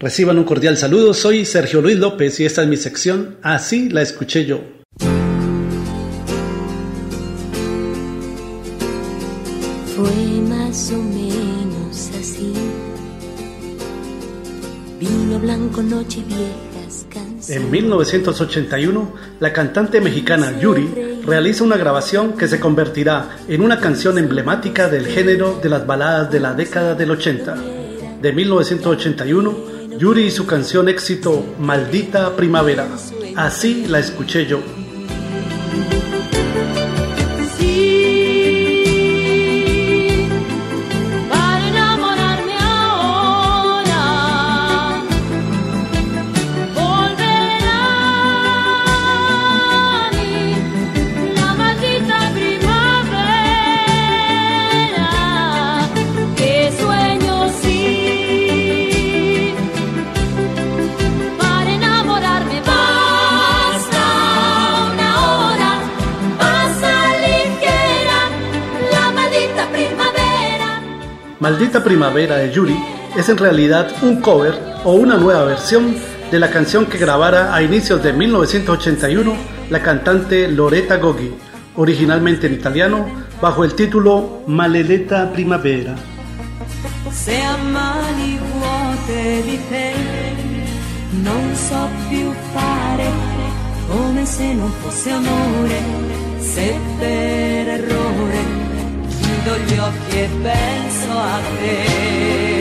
Reciban un cordial saludo, soy Sergio Luis López y esta es mi sección Así la escuché yo. Fue más o menos así. Vino blanco, noche viejas canciones. En 1981, la cantante mexicana Yuri realiza una grabación que se convertirá en una canción emblemática del género de las baladas de la década del 80. De 1981, Yuri y su canción éxito Maldita Primavera. Así la escuché yo. Maldita Primavera de Yuri es en realidad un cover o una nueva versión de la canción que grabara a inicios de 1981 la cantante Loretta Goggi, originalmente en italiano, bajo el título Maledetta Primavera. Per errore chiudo gli occhi e penso a te.